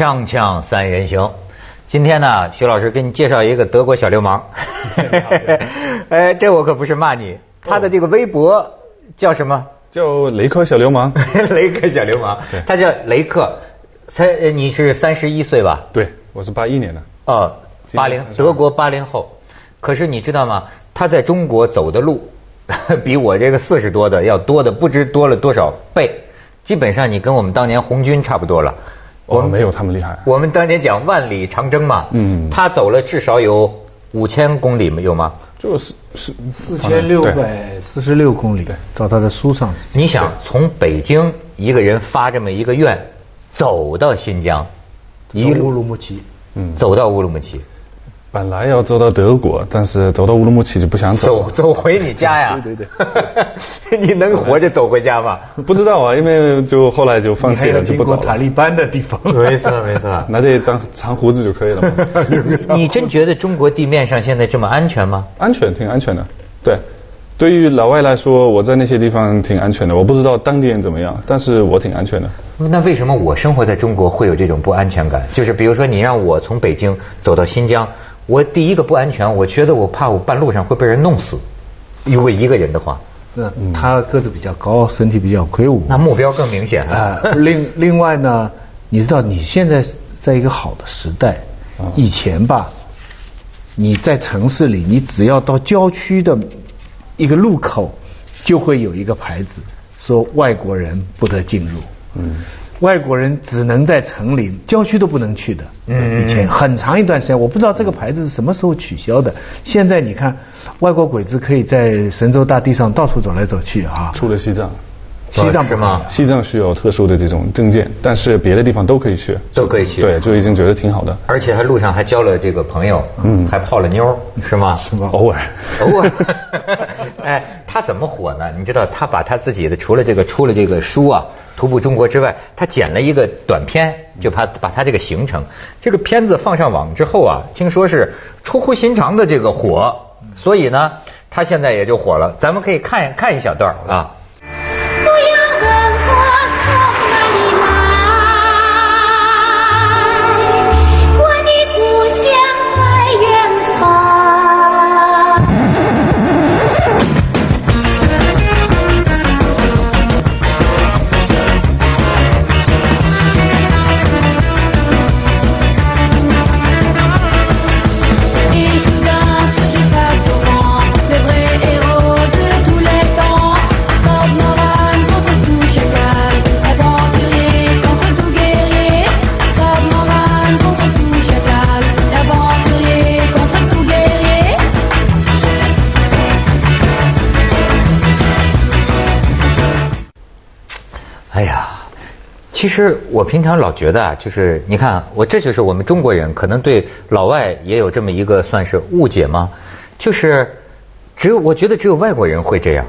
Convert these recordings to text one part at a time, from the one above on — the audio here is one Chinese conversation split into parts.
锵锵三人行，今天呢，徐老师给你介绍一个德国小流氓。哎，这我可不是骂你，他的这个微博叫什么？叫雷克小流氓。雷克小流氓，他叫雷克，才你是三十一岁吧？对，我是八一年的。哦，八零，德国八零后。可是你知道吗？他在中国走的路，比我这个四十多的要多的不知多了多少倍。基本上你跟我们当年红军差不多了。我们没有他们厉害。我们当年讲万里长征嘛，嗯，他走了至少有五千公里有吗？就是是四千六百四十六公里。对，照他的书上。你想从北京一个人发这么一个愿，走到新疆，一乌鲁木齐，嗯，走到乌鲁木齐。本来要走到德国，但是走到乌鲁木齐就不想走。走走回你家呀？对 对对。你能活着走回家吗？不知道啊，因为就后来就放弃了，就不走了。塔利班的地方。没错没错，那这长长胡子就可以了。你真觉得中国地面上现在这么安全吗？安全，挺安全的。对，对于老外来说，我在那些地方挺安全的。我不知道当地人怎么样，但是我挺安全的。那为什么我生活在中国会有这种不安全感？就是比如说，你让我从北京走到新疆。我第一个不安全，我觉得我怕我半路上会被人弄死。如果一个人的话，嗯，他个子比较高，身体比较魁梧，那目标更明显啊。另另外呢，你知道你现在在一个好的时代，以前吧，你在城市里，你只要到郊区的一个路口，就会有一个牌子说外国人不得进入。嗯。外国人只能在城里，郊区都不能去的。嗯，以前很长一段时间，我不知道这个牌子是什么时候取消的。现在你看，外国鬼子可以在神州大地上到处走来走去啊。除了西藏，西藏是吗？西藏是有特殊的这种证件，但是别的地方都可以去，都可以去。对，就已经觉得挺好的。而且他路上还交了这个朋友，嗯，还泡了妞，是吗？是吗？偶尔，偶尔。哎，他怎么火呢？你知道，他把他自己的除了这个出了这个书啊。徒步中国之外，他剪了一个短片，就把把他这个行程，这个片子放上网之后啊，听说是出乎寻常的这个火，所以呢，他现在也就火了。咱们可以看看一小段啊。其实我平常老觉得啊，就是你看我这就是我们中国人可能对老外也有这么一个算是误解吗？就是只有我觉得只有外国人会这样，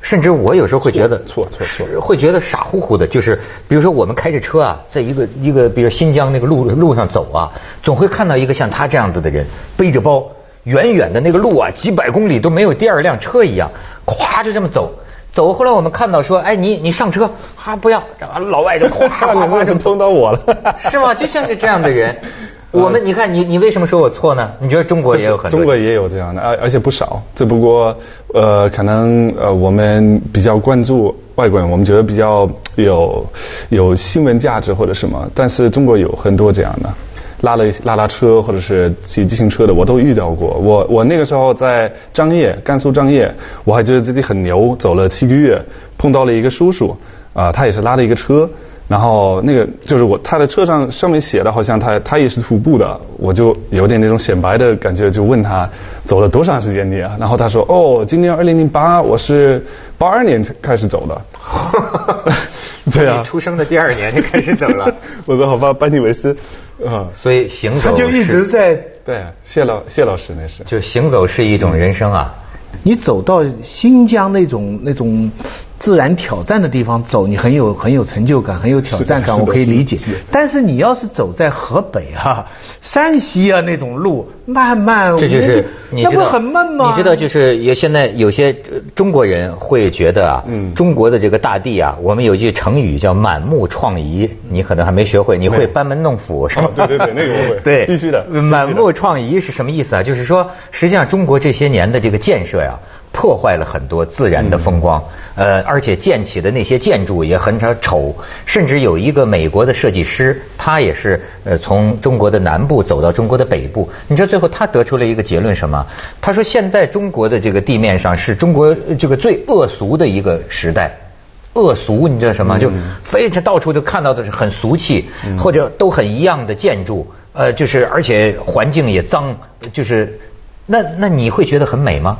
甚至我有时候会觉得错错错，会觉得傻乎乎的。就是比如说我们开着车啊，在一个一个比如新疆那个路路上走啊，总会看到一个像他这样子的人背着包，远远的那个路啊，几百公里都没有第二辆车一样，咵就这么走。走，后来我们看到说，哎，你你上车，啊不要，老外就哗哗哗就碰到我了，是吗？就像是这样的人，我们你看你你为什么说我错呢？你觉得中国也有很多？中国也有这样的，而而且不少，只不过呃，可能呃我们比较关注外国人，我们觉得比较有有新闻价值或者什么，但是中国有很多这样的。拉了拉拉车或者是骑自行车的，我都遇到过。我我那个时候在张掖，甘肃张掖，我还觉得自己很牛，走了七个月，碰到了一个叔叔，啊，他也是拉了一个车，然后那个就是我他的车上上面写的好像他他也是徒步的，我就有点那种显摆的感觉，就问他走了多长时间你啊？然后他说哦，今年二零零八，我是八二年开始走的。对啊，出生的第二年就开始走了。我说好吧，拜你为师。啊，所以行走他就一直在对谢老谢老师那是，就行走是一种人生啊。你走到新疆那种那种自然挑战的地方走，你很有很有成就感，很有挑战感，我可以理解。但是你要是走在河北啊、山西啊那种路，慢慢这就是你知道，那不很闷吗？你知道，就是有现在有些呃中国人会觉得啊，嗯中国的这个大地啊，我们有句成语叫满目疮痍，你可能还没学会，你会班门弄斧是吧？哦对对对那个我会 对，必须的必须的满目疮痍是什么意思啊？就是说，实际上中国这些年的这个建设呀。破坏了很多自然的风光，呃，而且建起的那些建筑也很丑，甚至有一个美国的设计师，他也是呃从中国的南部走到中国的北部，你知道最后他得出了一个结论什么？他说现在中国的这个地面上是中国呃这个最恶俗的一个时代。恶俗，你知道什么？就非常到处都看到的是很俗气，或者都很一样的建筑，呃，就是而且环境也脏，就是那那你会觉得很美吗？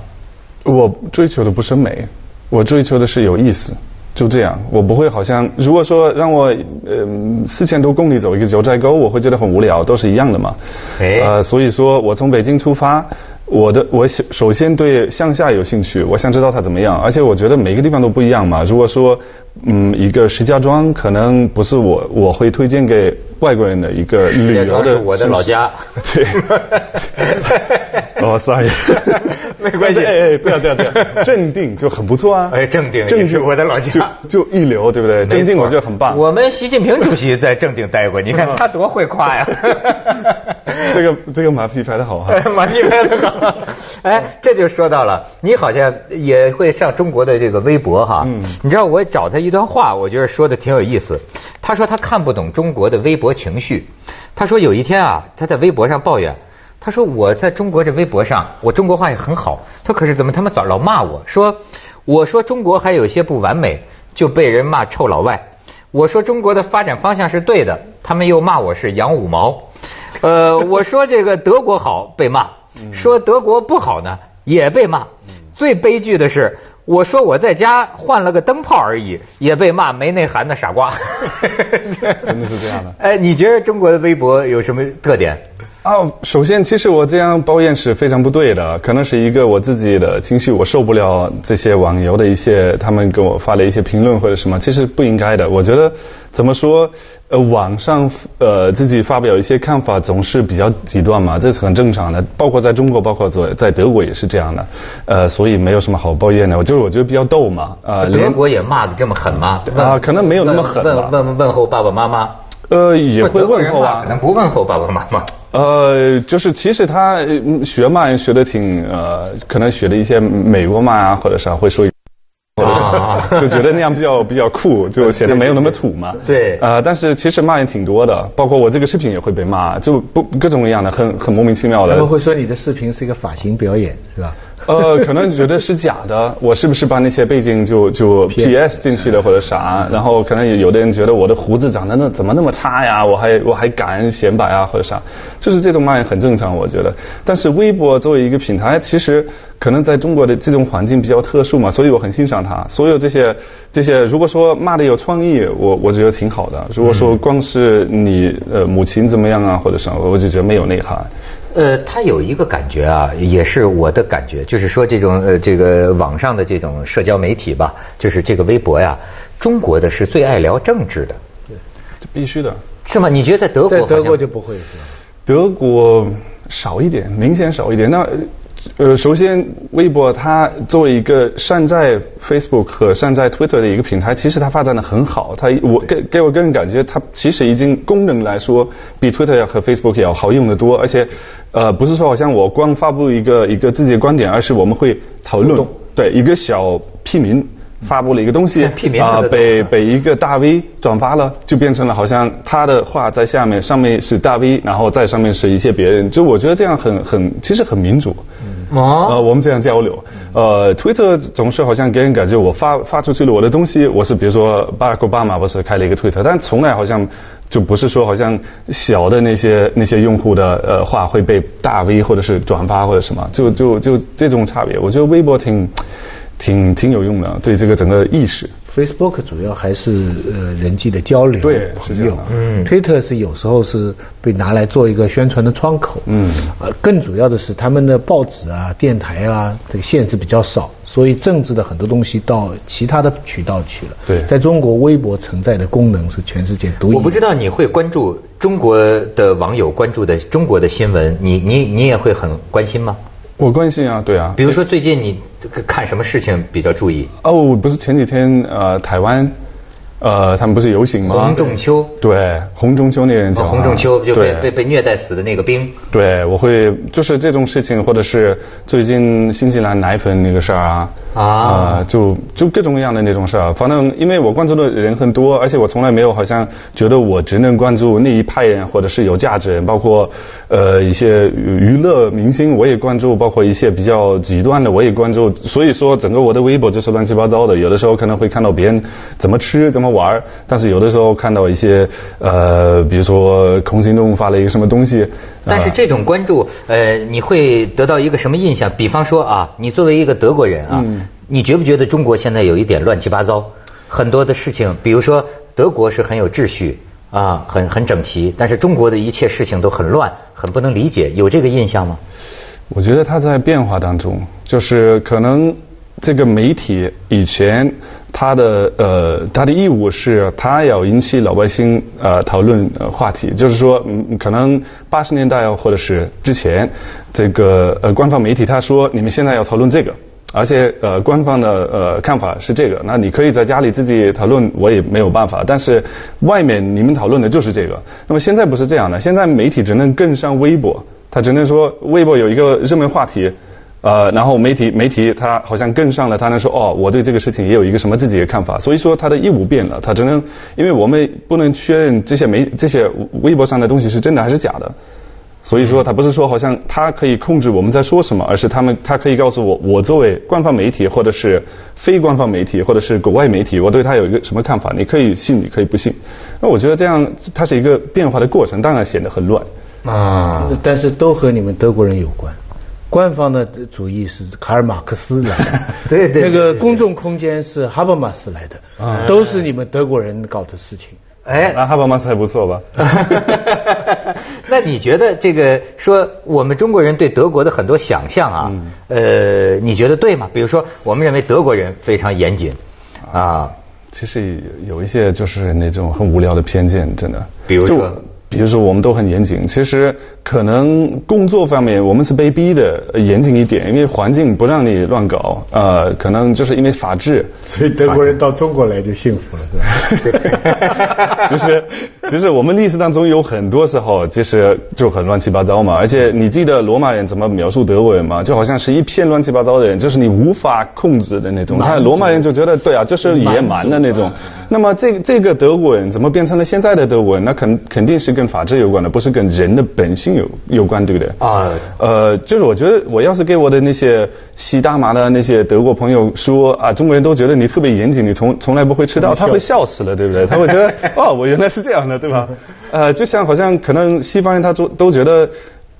我追求的不是美，我追求的是有意思。就这样，我不会好像如果说让我呃四千多公里走一个九寨沟，我会觉得很无聊，都是一样的嘛。哎呃，所以说我从北京出发，我的我首首先对向下有兴趣，我想知道它怎么样，而且我觉得每个地方都不一样嘛。如果说嗯一个石家庄可能不是我我会推荐给外国人的一个旅游的，是我的老家对。哦，sorry，没关系哎哎，不要不要不要，镇定就很不错啊。哎镇定也镇定我的老家就就一流，对不对？镇定我觉得很棒。我们习近平主席在镇定待过，你看 他多会夸呀！这个这个马屁拍的好啊。马屁拍的好。哎，这就说到了，你好像也会上中国的这个微博哈。嗯你知道我找他一段话，我觉得说的挺有意思。他说他看不懂中国的微博情绪。他说有一天啊，他在微博上抱怨。他说我在中国这微博上，我中国话也很好。他可是怎么他们早老骂我说，我说中国还有些不完美，就被人骂臭老外。我说中国的发展方向是对的，他们又骂我是洋五毛。呃，我说这个德国好被骂，说德国不好呢也被骂。最悲剧的是，我说我在家换了个灯泡而已，也被骂没内涵的傻瓜。真的是这样的 哎，你觉得中国的微博有什么特点？哦，首先，其实我这样抱怨是非常不对的，可能是一个我自己的情绪，我受不了这些网友的一些他们给我发的一些评论或者什么，其实不应该的。我觉得怎么说，呃，网上呃自己发表一些看法总是比较极端嘛，这是很正常的，包括在中国，包括在在德国也是这样的，呃，所以没有什么好抱怨的。我就是我觉得比较逗嘛，呃，德国也骂的这么狠吗？啊可能没有那么狠吧问问问候爸爸妈妈，呃也会问候啊可，能不问候爸爸妈妈。呃，就是其实他呃学嘛学的挺呃，可能学的一些美国嘛啊，或者啥会说啊 就觉得那样比较比较酷，就显得没有那么土嘛。对呃，但是其实骂人挺多的，包括我这个视频也会被骂，就不各种各样的，很很莫名其妙的他们。会说你的视频是一个发型表演，是吧？呃，可能觉得是假的，我是不是把那些背景就就 PS 进去的或者啥？然后可能有有的人觉得我的胡子长得那怎么那么差呀？我还我还敢显摆啊或者啥？就是这种骂也很正常，我觉得。但是微博作为一个平台，其实可能在中国的这种环境比较特殊嘛，所以我很欣赏它。所有这些这些，如果说骂的有创意，我我觉得挺好的。如果说光是你呃母亲怎么样啊或者什么，我就觉得没有内涵。呃，他有一个感觉啊，也是我的感觉，就是说这种呃这个网上的这种社交媒体吧，就是这个微博呀，中国的是最爱聊政治的，对这必须的。是吗？你觉得在德国在德国就不会是吧？德国少一点，明显少一点。那呃，首先，微博它作为一个山寨 Facebook 和山寨 Twitter 的一个平台，其实它发展的很好。它我给给我个人感觉，它其实已经功能来说比 Twitter 和 Facebook 要好用的多。而且，呃，不是说好像我光发布一个一个自己的观点，而是我们会讨论，对一个小屁民。发布了一个东西 啊、被被一个大 V 转发了，就变成了好像他的话在下面，上面是大 V，然后在上面是一些别人。就我觉得这样很很，其实很民主。哦呃，我们这样交流。呃，Twitter 总是好像给人感觉我发发出去了我的东西，我是比如说巴拉克巴马不是开了一个 Twitter，但从来好像就不是说好像小的那些那些用户的呃话会被大 V 或者是转发或者什么，就就就这种差别。我觉得微博挺。挺挺有用的，对这个整个意识。Facebook 主要还是呃人际的交流，对朋友。嗯，Twitter 是有时候是被拿来做一个宣传的窗口。嗯呃，更主要的是他们的报纸啊、电台啊，这个限制比较少，所以政治的很多东西到其他的渠道去了。对在中国，微博存在的功能是全世界独一。我不知道你会关注中国的网友关注的中国的新闻，你你你也会很关心吗？我关心啊，对啊。比如说最近你看什么事情比较注意？哦，不是前几天呃，台湾呃，他们不是游行吗？洪仲秋对，洪仲秋那个人讲、啊，洪仲秋就被被被虐待死的那个兵，对，我会就是这种事情，或者是最近新西兰奶粉那个事儿啊，啊呃就就各种各样的那种事儿。反正因为我关注的人很多，而且我从来没有好像觉得我只能关注那一派人，或者是有价值人，包括呃一些娱乐明星我也关注，包括一些比较极端的我也关注。所以说整个我的微博就是乱七八糟的，有的时候可能会看到别人怎么吃怎么玩儿，但是有的时候看到一些呃，比如说空心动物发了一个什么东西。啊但是这种关注，呃，你会得到一个什么印象？比方说啊，你作为一个德国人啊，嗯你觉不觉得中国现在有一点乱七八糟？很多的事情，比如说德国是很有秩序啊，很很整齐，但是中国的一切事情都很乱，很不能理解，有这个印象吗？我觉得它在变化当中，就是可能这个媒体以前他的呃他的义务是他要引起老百姓呃讨论话题，就是说嗯可能八十年代或者是之前，这个呃官方媒体他说你们现在要讨论这个。而且呃，官方的呃看法是这个，那你可以在家里自己讨论，我也没有办法。但是外面你们讨论的就是这个。那么现在不是这样的，现在媒体只能跟上微博，他只能说微博有一个热门话题，呃，然后媒体媒体他好像跟上了，他能说哦，我对这个事情也有一个什么自己的看法。所以说他的义务变了，他只能因为我们不能确认这些媒这些微博上的东西是真的还是假的。所以说，他不是说好像他可以控制我们在说什么，而是他们他可以告诉我，我作为官方媒体或者是非官方媒体或者是国外媒体，我对他有一个什么看法，你可以信，你可以不信。那我觉得这样它是一个变化的过程，当然显得很乱。啊，但是都和你们德国人有关。官方的主义是卡尔马克思来的，对对对那个公众空间是哈伯马斯来的，都是你们德国人搞的事情。哎，那哈巴马斯还不错吧？那你觉得这个说我们中国人对德国的很多想象啊，呃，你觉得对吗？比如说，我们认为德国人非常严谨啊，其实有一些就是那种很无聊的偏见，真的。比如说就比如说我们都很严谨，其实可能工作方面我们是被逼的呃严谨一点，因为环境不让你乱搞，呃，可能就是因为法治。所以德国人到中国来就幸福了，是吧？其实，其实我们历史当中有很多时候，其实就很乱七八糟嘛。而且你记得罗马人怎么描述德国人吗？就好像是一片乱七八糟的人，就是你无法控制的那种。他罗马人就觉得对啊，就是野蛮的那种。那么这这个德国人怎么变成了现在的德国人？那肯肯定是跟法治有关的，不是跟人的本性有有关，对不对？啊呃，就是我觉得我要是给我的那些吸大麻的那些德国朋友说啊，中国人都觉得你特别严谨，你从从来不会迟到，他会笑死了，对不对？他会觉得 哦，我原来是这样的，对吧？呃，就像好像可能西方人他都都觉得。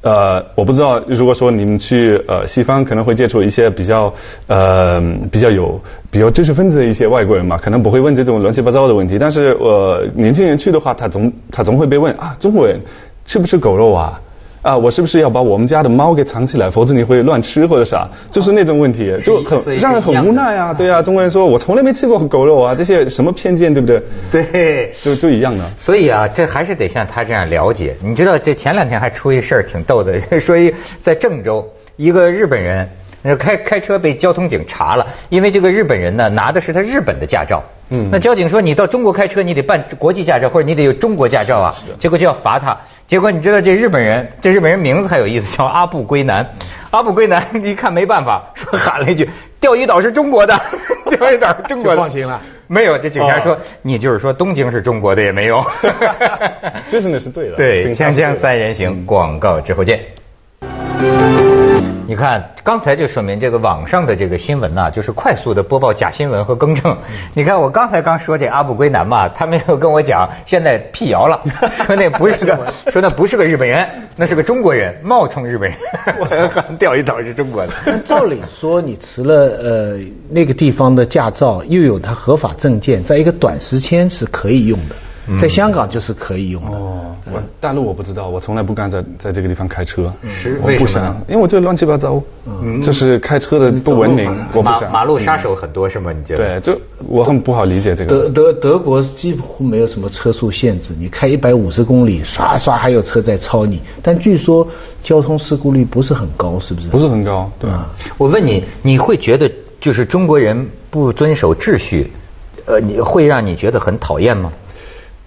呃，我不知道，如果说你们去呃西方，可能会接触一些比较呃比较有比较知识分子的一些外国人嘛，可能不会问这种乱七八糟的问题。但是呃年轻人去的话，他总他总会被问啊，中国人吃不吃狗肉啊？啊，我是不是要把我们家的猫给藏起来，否则你会乱吃或者啥？就是那种问题，就很让人很无奈啊。对啊，中国人说我从来没吃过狗肉啊，这些什么偏见，对不对？对。就就一样的。所以啊，这还是得像他这样了解。你知道，这前两天还出一事儿挺逗的，说一在郑州，一个日本人那开开车被交通警查了，因为这个日本人呢拿的是他日本的驾照。嗯那交警说你到中国开车，你得办国际驾照，或者你得有中国驾照啊。结果就要罚他。结果你知道这日本人，这日本人名字还有意思，叫阿布归南。阿布归南一看没办法，说喊了一句：“钓鱼岛是中国的，钓鱼岛是中国的。”就放心了。没有，这警察说、哦你就是说东京是中国的也没有。这是那是对的。对，锵锵警察是对的三人行，广告之后见。你看刚才就说明这个网上的这个新闻呐、就是快速的播报假新闻和更正。你看我刚才刚说这阿布归南嘛，他没有跟我讲，现在辟谣了，说那不是个，说那不是个日本人，那是个中国人，冒充日本人，我钓鱼岛是中国的。但照理说，你辞了呃那个地方的驾照，又有他合法证件，在一个短时间是可以用的，在香港就是可以用的。哦，我大陆我不知道，我从来不敢在在这个地方开车。是我不为什么呢想，因为我觉得乱七八糟，就是开车的不文明，我不想。马马路杀手很多是吗？你觉得？对，就我很不好理解这个。德德德国几乎没有什么车速限制，你开一百五十公里，刷刷还有车在超你。但据说交通事故率不是很高，是不是？不是很高，对吧？啊，我问你，你会觉得就是中国人不遵守秩序，呃，你会让你觉得很讨厌吗？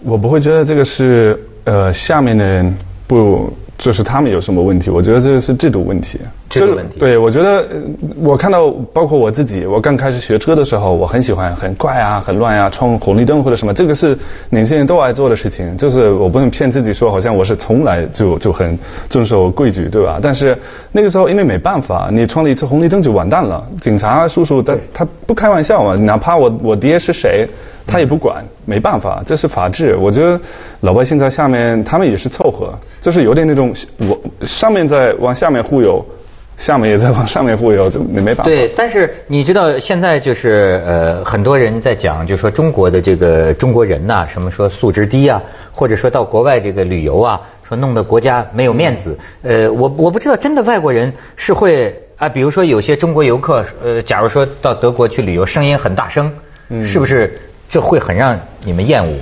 我不会觉得这个是呃下面的人不就是他们有什么问题，我觉得这个是制度问题。制度问题就是对，我觉得呃我看到包括我自己，我刚开始学车的时候，我很喜欢很快啊、很乱啊，闯红绿灯或者什么，这个是年轻人都爱做的事情。就是我不能骗自己说，好像我是从来就就很遵守规矩，对吧？但是那个时候因为没办法，你闯了一次红绿灯就完蛋了，警察叔叔他他不开玩笑嘛，哪怕我我爹是谁。他也不管，没办法，这是法治。我觉得老百姓在下面，他们也是凑合，就是有点那种我上面在往下面忽悠，下面也在往上面忽悠，这没没办法。对，但是你知道现在就是呃，很多人在讲，就说中国的这个中国人呐、什么说素质低啊，或者说到国外这个旅游啊，说弄得国家没有面子。呃，我我不知道真的外国人是会啊，比如说有些中国游客，呃，假如说到德国去旅游，声音很大声，是不是这会很让你们厌恶？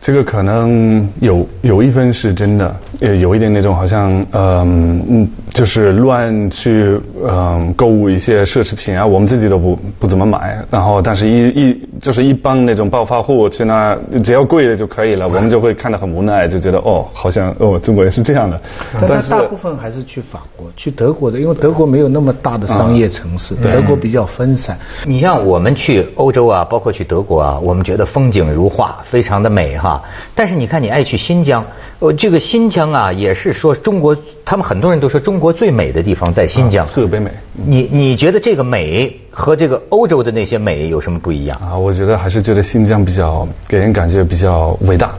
这个可能有有一分是真的，呃，有一点那种好像嗯嗯，就是乱去嗯购物一些奢侈品啊，我们自己都不不怎么买，然后但是一一就是一帮那种暴发户去那，只要贵的就可以了，我们就会看得很无奈，就觉得哦，好像哦中国人是这样的，但是大部分还是去法国、去德国的，因为德国没有那么大的商业城市，德国比较分散。你像我们去欧洲啊，包括去德国啊，我们觉得风景如画，非常的美哈。但是你看，你爱去新疆，呃，这个新疆啊，也是说中国，他们很多人都说中国最美的地方在新疆，最有北美。你你觉得这个美和这个欧洲的那些美有什么不一样？啊，我觉得还是觉得新疆比较给人感觉比较伟大，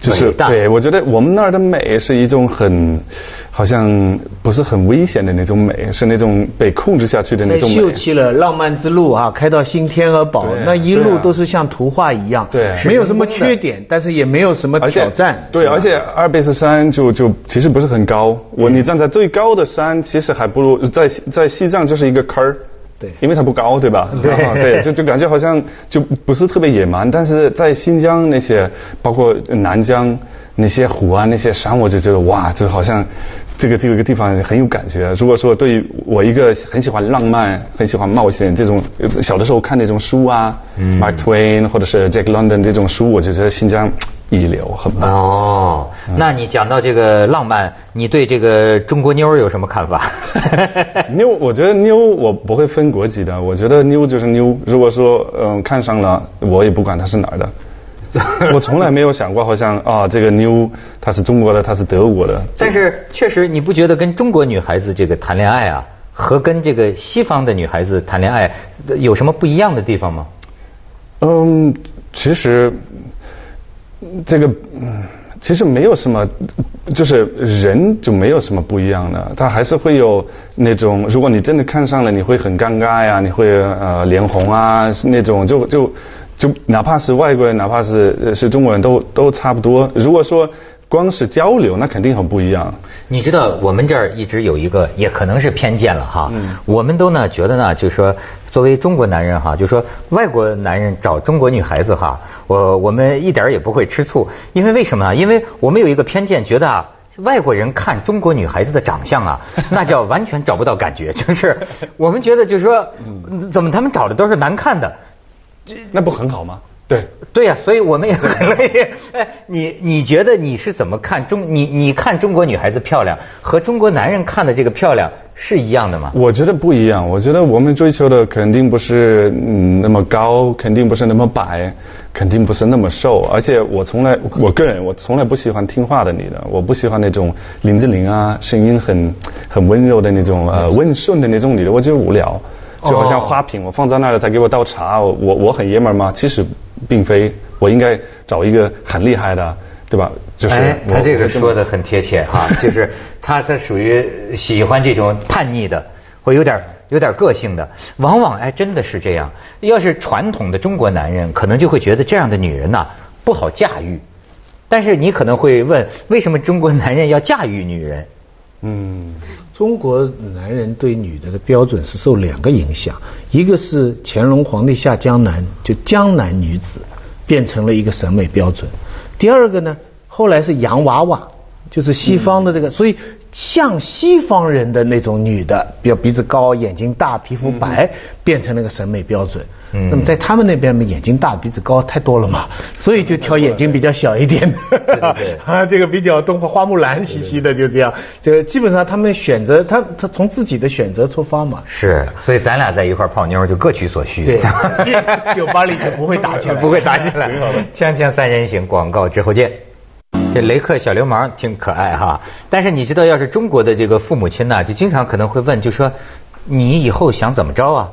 就是对我觉得我们那儿的美是一种很好像不是很危险的那种美，是那种被控制下去的那那种美秀。气了浪漫之路啊，开到新天鹅堡，那一路都是像图画一样，对没有什么缺点，但是也没有什么挑战。对，而且阿尔卑斯山就就其实不是很高，我你站在最高的山，其实还不如在在西藏就是一个坑儿。对因为它不高，对吧？对啊对，就就感觉好像就不是特别野蛮，但是在新疆那些，包括南疆那些湖啊、那些山，我就觉得哇，就好像这个这个地方很有感觉。如果说对于我一个很喜欢浪漫、很喜欢冒险这种，小的时候看那种书啊、m a r k Twain 或者是 Jack London 这种书，我就觉得新疆一流，很棒。哦，那你讲到这个浪漫，你对这个中国妞儿有什么看法？妞，我觉得妞我不会分国籍的，我觉得妞就是妞。如果说嗯看上了，我也不管她是哪儿的。我从来没有想过，好像啊这个妞她是中国的，她是德国的。但是确实，你不觉得跟中国女孩子这个谈恋爱啊，和跟这个西方的女孩子谈恋爱呃有什么不一样的地方吗？嗯，其实这个嗯，其实没有什么，就是人就没有什么不一样的，他还是会有那种，如果你真的看上了，你会很尴尬呀，你会呃脸红啊，是那种就就就哪怕是外国人，哪怕是呃是中国人都都差不多。如果说光是交流，那肯定很不一样。你知道我们这儿一直有一个，也可能是偏见了哈。嗯我们都呢觉得呢，就是说作为中国男人哈，就说外国男人找中国女孩子哈，我我们一点儿也不会吃醋，因为为什么呢？因为我们有一个偏见，觉得啊。外国人看中国女孩子的长相啊，那叫完全找不到感觉，就是我们觉得就是说，怎么他们找的都是难看的，那不很好吗？对，对呀、所以我们也很累。哎，你你觉得你是怎么看中你你看中国女孩子漂亮和中国男人看的这个漂亮是一样的吗？我觉得不一样。我觉得我们追求的肯定不是嗯那么高，肯定不是那么白，肯定不是那么瘦。而且我从来，我个人我从来不喜欢听话的女的，我不喜欢那种林志玲啊，声音很很温柔的那种呃温顺的那种女的，我觉得无聊。就好像花瓶，我放在那儿，他给我倒茶，我我我很爷们儿吗？其实并非，我应该找一个很厉害的，对吧？就是哎，他这个说的很贴切哈、就是他他属于喜欢这种叛逆的，或有点有点个性的，往往哎真的是这样。要是传统的中国男人，可能就会觉得这样的女人呐、不好驾驭。但是你可能会问，为什么中国男人要驾驭女人？嗯。中国男人对女的的标准是受两个影响，一个是乾隆皇帝下江南，就江南女子变成了一个审美标准；第二个呢，后来是洋娃娃，就是西方的这个，所以像西方人的那种女的，比较鼻子高、眼睛大、皮肤白，变成那个审美标准。嗯那么在他们那边嘛，眼睛大、鼻子高太多了嘛，所以就挑眼睛比较小一点的。对对 啊，这个比较东花花木兰兮兮的，就这样。这个基本上他们选择，他他从自己的选择出发嘛。是，所以咱俩在一块儿泡妞就各取所需。对 酒吧里就不会打起来不会打起来。锵锵三人行，广告之后见。这雷克小流氓挺可爱哈，但是你知道，要是中国的这个父母亲呐，就经常可能会问，就说你以后想怎么着啊？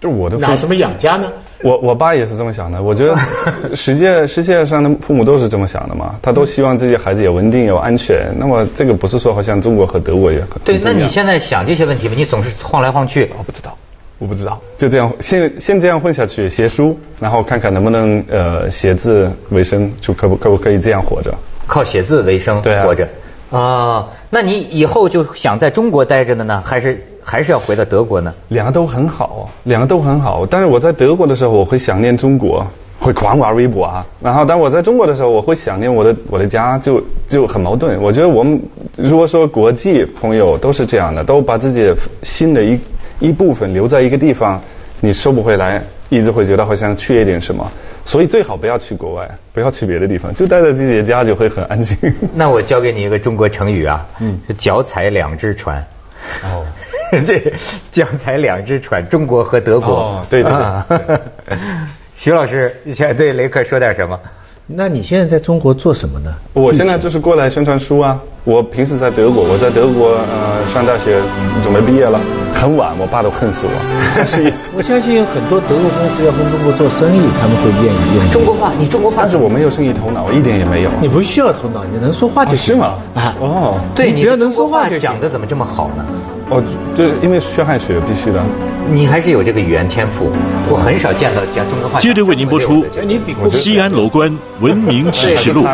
就我的父拿什么养家呢？我我爸也是这么想的，我觉得 世界世界上的父母都是这么想的嘛，他都希望自己孩子也稳定有安全。那么这个不是说好像中国和德国也很对，那你现在想这些问题吗？你总是晃来晃去。我不知道，我不知道，就这样先先这样混下去，写书，然后看看能不能呃写字为生，就可不可不可以这样活着？靠写字为生对啊活着。啊，那你以后就想在中国待着的呢，还是还是要回到德国呢？两个都很好，两个都很好。但是我在德国的时候，我会想念中国，会狂玩微博啊。然后当我在中国的时候，我会想念我的我的家，就就很矛盾。我觉得我们如果说国际朋友都是这样的，都把自己新的一一部分留在一个地方，你收不回来，一直会觉得好像缺一点什么。所以最好不要去国外，不要去别的地方，就待在自己的家就会很安静。那我教给你一个中国成语啊，嗯，脚踩两只船。哦，这脚踩两只船，中国和德国。哦对对对啊 徐老师，想对雷克说点什么？那你现在在中国做什么呢？我现在就是过来宣传书啊。我平时在德国，我在德国呃上大学，准备毕业了，很晚，我爸都恨死我，三十一岁。我相信有很多德国公司要跟中国做生意，他们会愿意用中国话，你中国话但是我没有生意头脑，我一点也没有。你不需要头脑，你能说话就行。哦是吗啊，哦对，你只要能说话就行讲的怎么这么好呢？哦，对，因为学汉学必须的。你还是有这个语言天赋，我很少见到讲中国话。接着为您播出西安楼观文明启示录。